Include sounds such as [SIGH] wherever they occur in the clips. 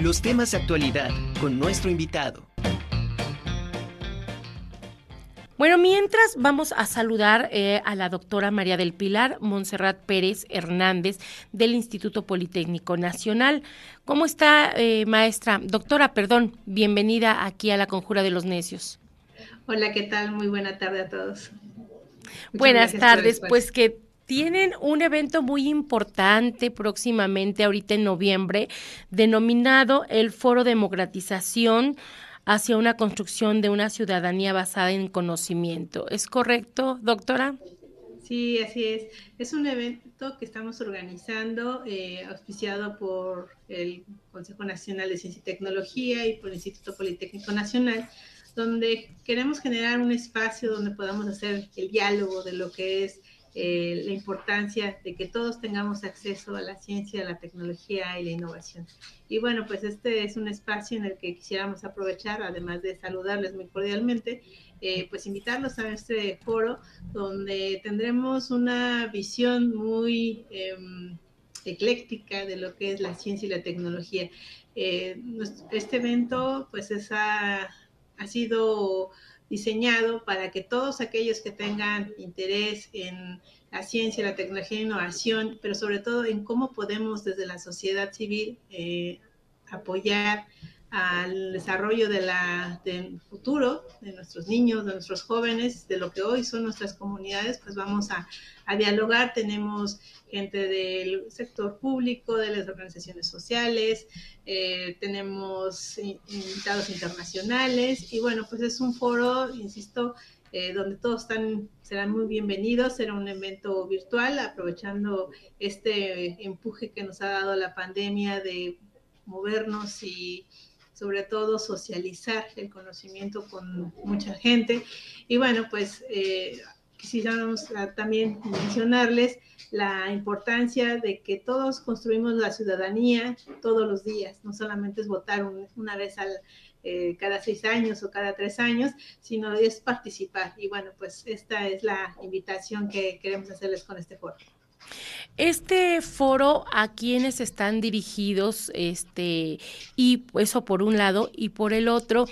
los temas de actualidad con nuestro invitado. Bueno, mientras vamos a saludar eh, a la doctora María del Pilar Montserrat Pérez Hernández del Instituto Politécnico Nacional. ¿Cómo está, eh, maestra? Doctora, perdón, bienvenida aquí a la Conjura de los Necios. Hola, ¿qué tal? Muy buena tarde a todos. Buenas tardes, pues que tienen un evento muy importante próximamente, ahorita en noviembre, denominado el Foro Democratización hacia una construcción de una ciudadanía basada en conocimiento. ¿Es correcto, doctora? Sí, así es. Es un evento que estamos organizando, eh, auspiciado por el Consejo Nacional de Ciencia y Tecnología y por el Instituto Politécnico Nacional, donde queremos generar un espacio donde podamos hacer el diálogo de lo que es eh, la importancia de que todos tengamos acceso a la ciencia, a la tecnología y la innovación. Y bueno, pues este es un espacio en el que quisiéramos aprovechar, además de saludarles muy cordialmente, eh, pues invitarlos a este foro donde tendremos una visión muy em, ecléctica de lo que es la ciencia y la tecnología. Eh, este evento pues ha, ha sido diseñado para que todos aquellos que tengan interés en la ciencia, la tecnología e innovación, pero sobre todo en cómo podemos desde la sociedad civil eh, apoyar al desarrollo de del futuro de nuestros niños, de nuestros jóvenes, de lo que hoy son nuestras comunidades, pues vamos a, a dialogar. Tenemos gente del sector público, de las organizaciones sociales, eh, tenemos invitados internacionales y bueno, pues es un foro, insisto, eh, donde todos están, serán muy bienvenidos. Será un evento virtual, aprovechando este empuje que nos ha dado la pandemia de movernos y sobre todo socializar el conocimiento con mucha gente. Y bueno, pues eh, quisiéramos también mencionarles la importancia de que todos construimos la ciudadanía todos los días, no solamente es votar una vez al, eh, cada seis años o cada tres años, sino es participar. Y bueno, pues esta es la invitación que queremos hacerles con este foro. Este foro, ¿a quiénes están dirigidos? Este, y eso por un lado, y por el otro,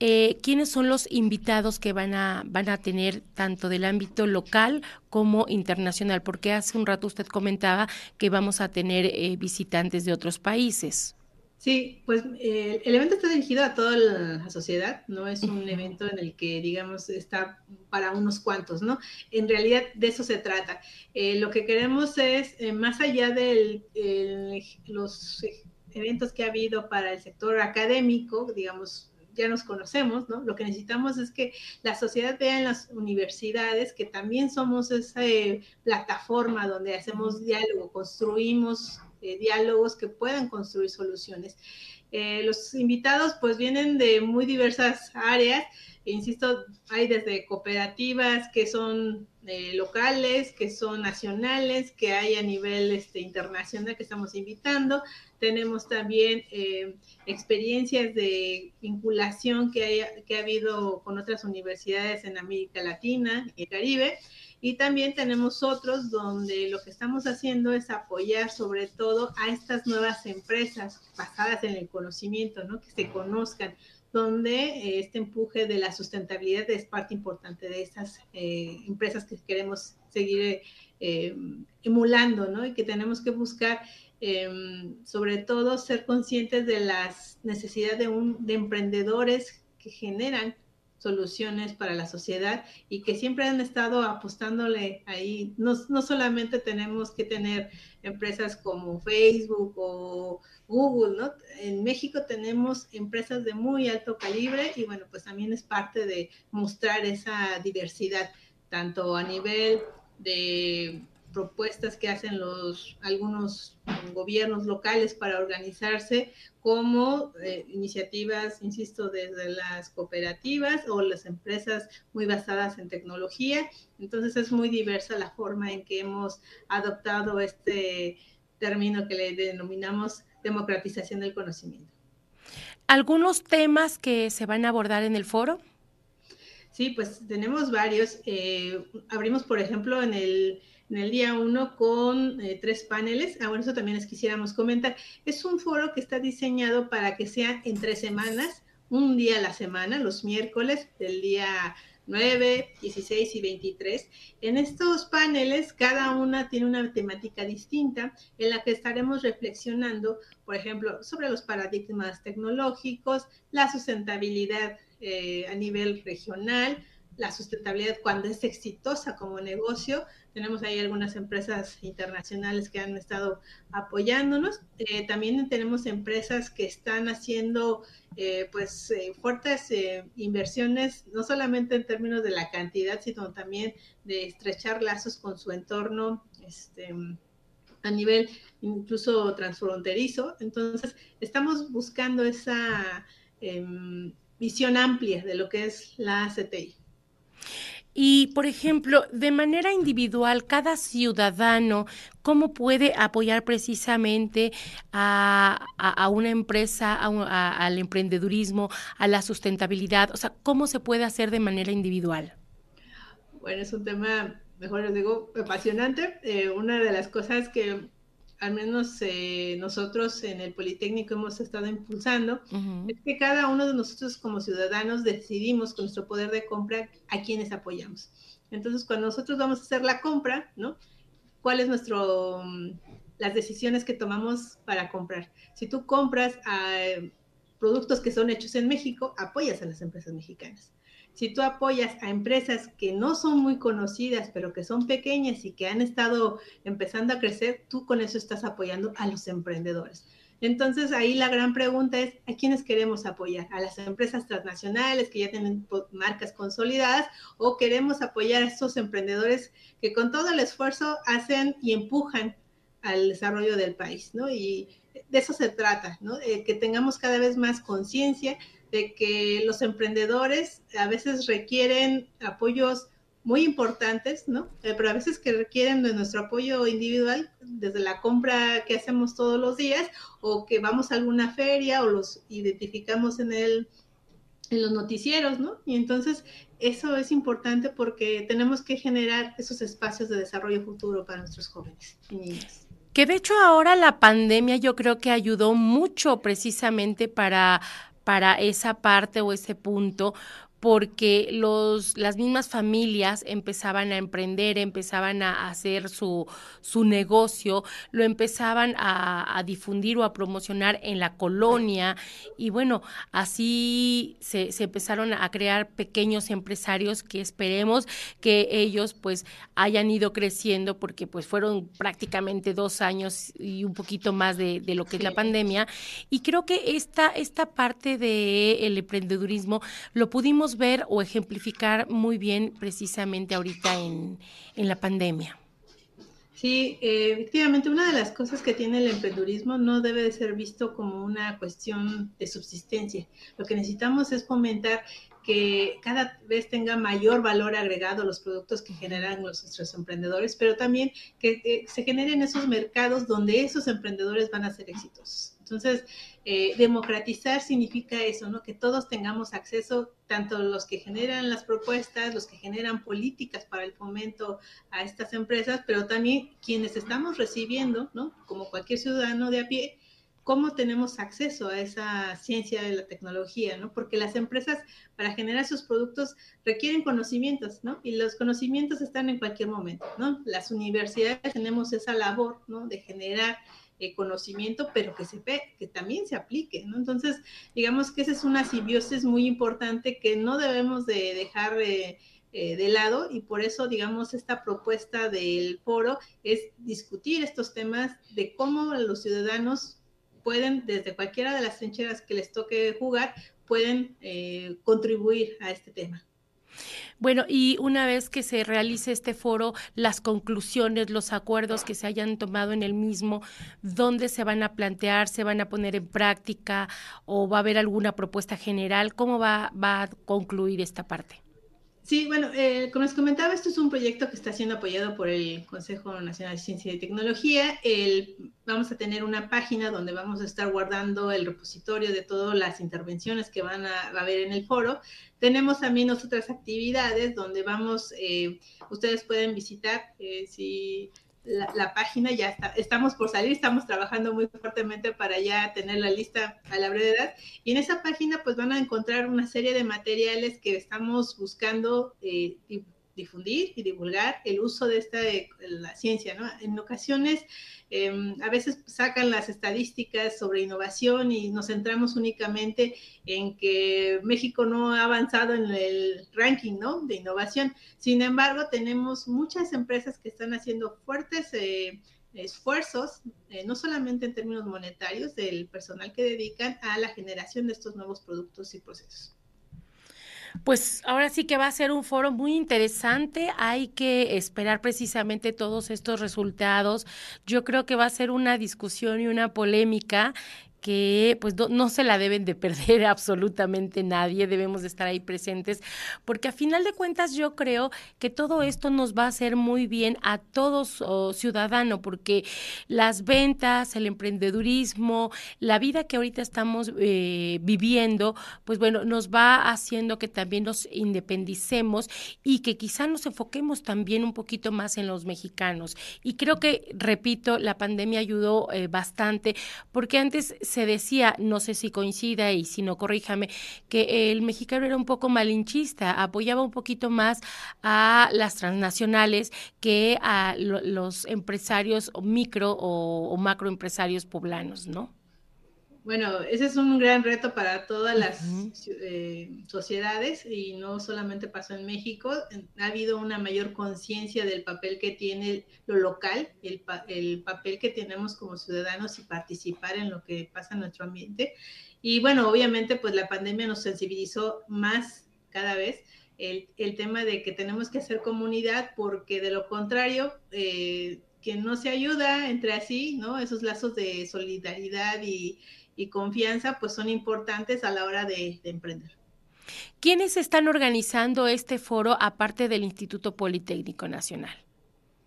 eh, ¿quiénes son los invitados que van a, van a tener tanto del ámbito local como internacional? Porque hace un rato usted comentaba que vamos a tener eh, visitantes de otros países. Sí, pues eh, el evento está dirigido a toda la sociedad, no es un evento en el que, digamos, está para unos cuantos, ¿no? En realidad de eso se trata. Eh, lo que queremos es, eh, más allá de los eventos que ha habido para el sector académico, digamos, ya nos conocemos, ¿no? Lo que necesitamos es que la sociedad vea en las universidades que también somos esa plataforma donde hacemos diálogo, construimos diálogos que puedan construir soluciones. Eh, los invitados pues vienen de muy diversas áreas, insisto, hay desde cooperativas que son eh, locales, que son nacionales, que hay a nivel este, internacional que estamos invitando. Tenemos también eh, experiencias de vinculación que, ha habido con otras universidades en América Latina y Caribe. Y también tenemos otros donde lo que estamos haciendo es apoyar sobre todo a estas nuevas empresas basadas en el conocimiento, ¿no? que se conozcan, donde eh, este empuje de la sustentabilidad es parte importante de estas eh, empresas que queremos seguir eh, emulando, ¿no? Y que tenemos que buscar, em, sobre todo, ser conscientes de las necesidades de, un, de emprendedores que generan soluciones para la sociedad y que siempre han estado apostándole ahí. No, no, solamente tenemos que tener empresas como Facebook o Google, ¿no? En México tenemos empresas de muy alto calibre y bueno, pues también es parte de mostrar esa diversidad, tanto a nivel de propuestas que hacen los algunos gobiernos locales para organizarse como eh, iniciativas, insisto, desde las cooperativas o las empresas muy basadas en tecnología. Entonces es muy diversa la forma en que hemos adoptado este término que le denominamos democratización del conocimiento. ¿Algunos temas que se van a abordar en el foro? Sí, pues tenemos varios. Eh, abrimos, por ejemplo, en el en el día uno con eh, tres paneles. Ah, bueno, eso también les quisiéramos comentar. Es un foro que está diseñado para que sea en tres semanas, un día a la semana, los miércoles del día 9, 16 y 23. En estos paneles, cada una tiene una temática distinta en la que estaremos reflexionando, por ejemplo, sobre los paradigmas tecnológicos, la sustentabilidad eh, a nivel regional, la sustentabilidad cuando es exitosa como negocio. Tenemos ahí algunas empresas internacionales que han estado apoyándonos. Eh, también tenemos empresas que están haciendo eh, pues eh, fuertes inversiones, no solamente en términos de la cantidad, sino también de estrechar lazos con su entorno este, a nivel incluso transfronterizo. Entonces, estamos buscando esa em, visión amplia de lo que es la CTI. Y, por ejemplo, de manera individual, cada ciudadano, ¿cómo puede apoyar precisamente a, una empresa, al emprendedurismo, a la sustentabilidad? O sea, ¿cómo se puede hacer de manera individual? Bueno, es un tema, mejor les digo, apasionante. Eh, una de las cosas que al menos eh, nosotros en el Politécnico hemos estado impulsando, es que cada uno de nosotros como ciudadanos decidimos con nuestro poder de compra a quienes apoyamos. Entonces, cuando nosotros vamos a hacer la compra, ¿no? ¿Cuál es nuestro, mm, las decisiones que tomamos para comprar? Si tú compras a, eh, productos que son hechos en México, apoyas a las empresas mexicanas si tú apoyas a empresas que no son muy conocidas, pero que son pequeñas y que han estado empezando a crecer, tú con eso estás apoyando a los emprendedores. Entonces ahí la gran pregunta es, ¿a quiénes queremos apoyar? ¿A las empresas transnacionales que ya tienen marcas consolidadas o queremos apoyar a estos emprendedores que con todo el esfuerzo hacen y empujan al desarrollo del país? ¿no? Y de eso se trata, ¿no? que tengamos cada vez más conciencia de que los emprendedores a veces requieren apoyos muy importantes, ¿no? Eh, pero a veces que requieren de nuestro apoyo individual, desde la compra que hacemos todos los días, o que vamos a alguna feria o los identificamos en el en los noticieros, ¿no? Y entonces eso es importante porque tenemos que generar esos espacios de desarrollo futuro para nuestros jóvenes y niños. Que de hecho ahora la pandemia yo creo que ayudó mucho precisamente para para esa parte o ese punto, porque los, las mismas familias empezaban a emprender, empezaban a hacer su, su negocio, lo empezaban a, difundir o a promocionar en la colonia. Y bueno, así se, se, empezaron a crear pequeños empresarios que esperemos que ellos pues hayan ido creciendo porque pues fueron prácticamente dos años y un poquito más de, de lo que es la pandemia. Y creo que esta, esta parte del el emprendedurismo lo pudimos ver o ejemplificar muy bien precisamente ahorita en, la pandemia. Sí, eh, efectivamente, una de las cosas que tiene el emprendurismo no debe de ser visto como una cuestión de subsistencia. Lo que necesitamos es fomentar que cada vez tenga mayor valor agregado los productos que generan nuestros emprendedores, pero también que eh, se generen esos mercados donde esos emprendedores van a ser exitosos. Entonces, eh, democratizar significa eso, ¿no? Que todos tengamos acceso, tanto los que generan las propuestas, los que generan políticas para el fomento a estas empresas, pero también quienes estamos recibiendo, ¿no? Como cualquier ciudadano de a pie, cómo tenemos acceso a esa ciencia de la tecnología, ¿no? Porque las empresas para generar sus productos requieren conocimientos, ¿no? Y los conocimientos están en cualquier momento, ¿no? Las universidades tenemos esa labor, ¿no? De generar eh, conocimiento, pero que, se, que también se aplique, ¿no? Entonces, digamos que esa es una simbiosis muy importante que no debemos de dejar eh, eh, de lado y por eso, digamos, esta propuesta del foro es discutir estos temas de cómo los ciudadanos pueden, desde cualquiera de las trincheras que les toque jugar, pueden contribuir a este tema. Bueno, y una vez que se realice este foro, las conclusiones, los acuerdos que se hayan tomado en el mismo, ¿dónde se van a plantear? ¿Se van a poner en práctica? ¿O va a haber alguna propuesta general? ¿Cómo va, va a concluir esta parte? Sí, bueno, eh, como les comentaba, esto es un proyecto que está siendo apoyado por el Consejo Nacional de Ciencia y Tecnología. Vamos a tener una página donde vamos a estar guardando el repositorio de todas las intervenciones que van a, a haber en el foro. Tenemos también otras actividades donde vamos, eh, ustedes pueden visitar eh, si la, página ya está, estamos por salir, estamos trabajando muy fuertemente para ya tener la lista a la brevedad. Y en esa página pues van a encontrar una serie de materiales que estamos buscando eh, difundir y divulgar el uso de esta la ciencia, ¿no? En ocasiones em, a veces sacan las estadísticas sobre innovación y nos centramos únicamente en que México no ha avanzado en el ranking, ¿no? De innovación. Sin embargo, tenemos muchas empresas que están haciendo fuertes eh, esfuerzos, eh, no solamente en términos monetarios, del personal que dedican a la generación de estos nuevos productos y procesos. Pues ahora sí que va a ser un foro muy interesante. Hay que esperar precisamente todos estos resultados. Yo creo que va a ser una discusión y una polémica que pues no, se la deben de perder [LAUGHS] absolutamente nadie, debemos de estar ahí presentes, porque a final de cuentas yo creo que todo esto nos va a hacer muy bien a todos oh, ciudadanos, porque las ventas, el emprendedurismo, la vida que ahorita estamos eh, viviendo, pues bueno, nos va haciendo que también nos independicemos y que quizá nos enfoquemos también un poquito más en los mexicanos. Y creo que, repito, la pandemia ayudó eh, bastante, porque antes se decía, no sé si coincida y si no, corríjame, que el mexicano era un poco malinchista, apoyaba un poquito más a las transnacionales que a los empresarios micro o, o macroempresarios poblanos, ¿no? Bueno, ese es un gran reto para todas las eh, sociedades y no solamente pasó en México, ha habido una mayor conciencia del papel que tiene lo local, el, el, papel que tenemos como ciudadanos y participar en lo que pasa en nuestro ambiente. Y bueno, obviamente pues la pandemia nos sensibilizó más cada vez el, el tema de que tenemos que hacer comunidad porque de lo contrario... Eh, que no se ayuda entre así, ¿no? Esos lazos de solidaridad y, y confianza, pues son importantes a la hora de, emprender. ¿Quiénes están organizando este foro aparte del Instituto Politécnico Nacional?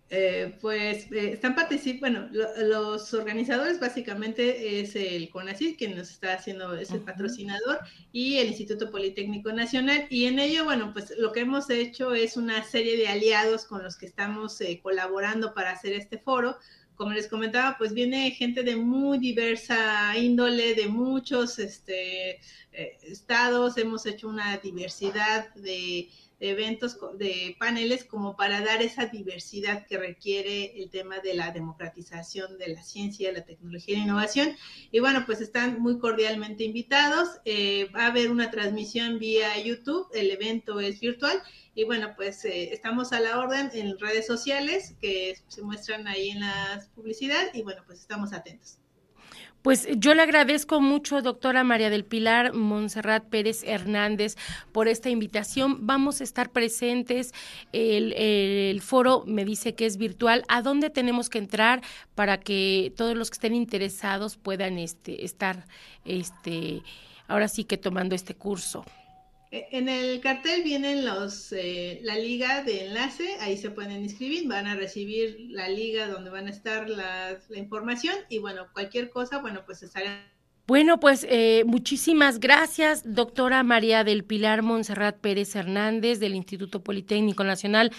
Eh, pues eh, están participando, bueno, los organizadores básicamente es el CONACYT, quien nos está haciendo, es el patrocinador, y el Instituto Politécnico Nacional, y en ello, bueno, pues lo que hemos hecho es una serie de aliados con los que estamos eh, colaborando para hacer este foro, como les comentaba, pues viene gente de muy diversa índole, de muchos este, eh, estados, hemos hecho una diversidad de, eventos, de paneles, como para dar esa diversidad que requiere el tema de la democratización de la ciencia, la tecnología y la innovación. Y bueno, pues están muy cordialmente invitados. Eh, va a haber una transmisión vía YouTube, el evento es virtual y bueno, pues eh, estamos a la orden en redes sociales que se muestran ahí en la publicidad y bueno, pues estamos atentos. Pues yo le agradezco mucho, doctora María del Pilar Montserrat Pérez Hernández, por esta invitación. Vamos a estar presentes. El, el, foro me dice que es virtual. ¿A dónde tenemos que entrar para que todos los que estén interesados puedan este, estar este, ahora sí que tomando este curso? Eh, en el cartel vienen los, eh, la liga de enlace, ahí se pueden inscribir, van a recibir la liga donde van a estar la, información y bueno, cualquier cosa, bueno, pues estarán bueno, pues eh, muchísimas gracias, doctora María del Pilar Montserrat Pérez Hernández del Instituto Politécnico Nacional